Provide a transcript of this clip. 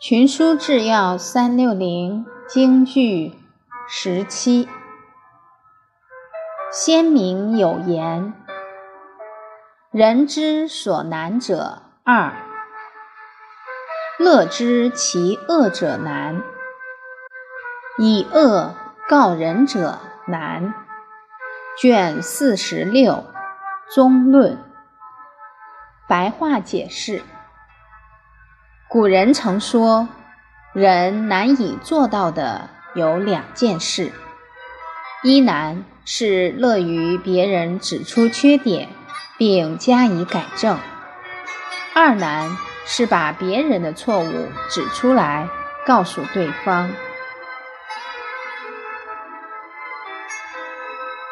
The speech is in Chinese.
群书治要三六零京剧十七。先民有言：“人之所难者二，乐知其恶者难，以恶告人者难。”卷四十六中论。白话解释。古人曾说，人难以做到的有两件事：一难是乐于别人指出缺点并加以改正；二难是把别人的错误指出来告诉对方。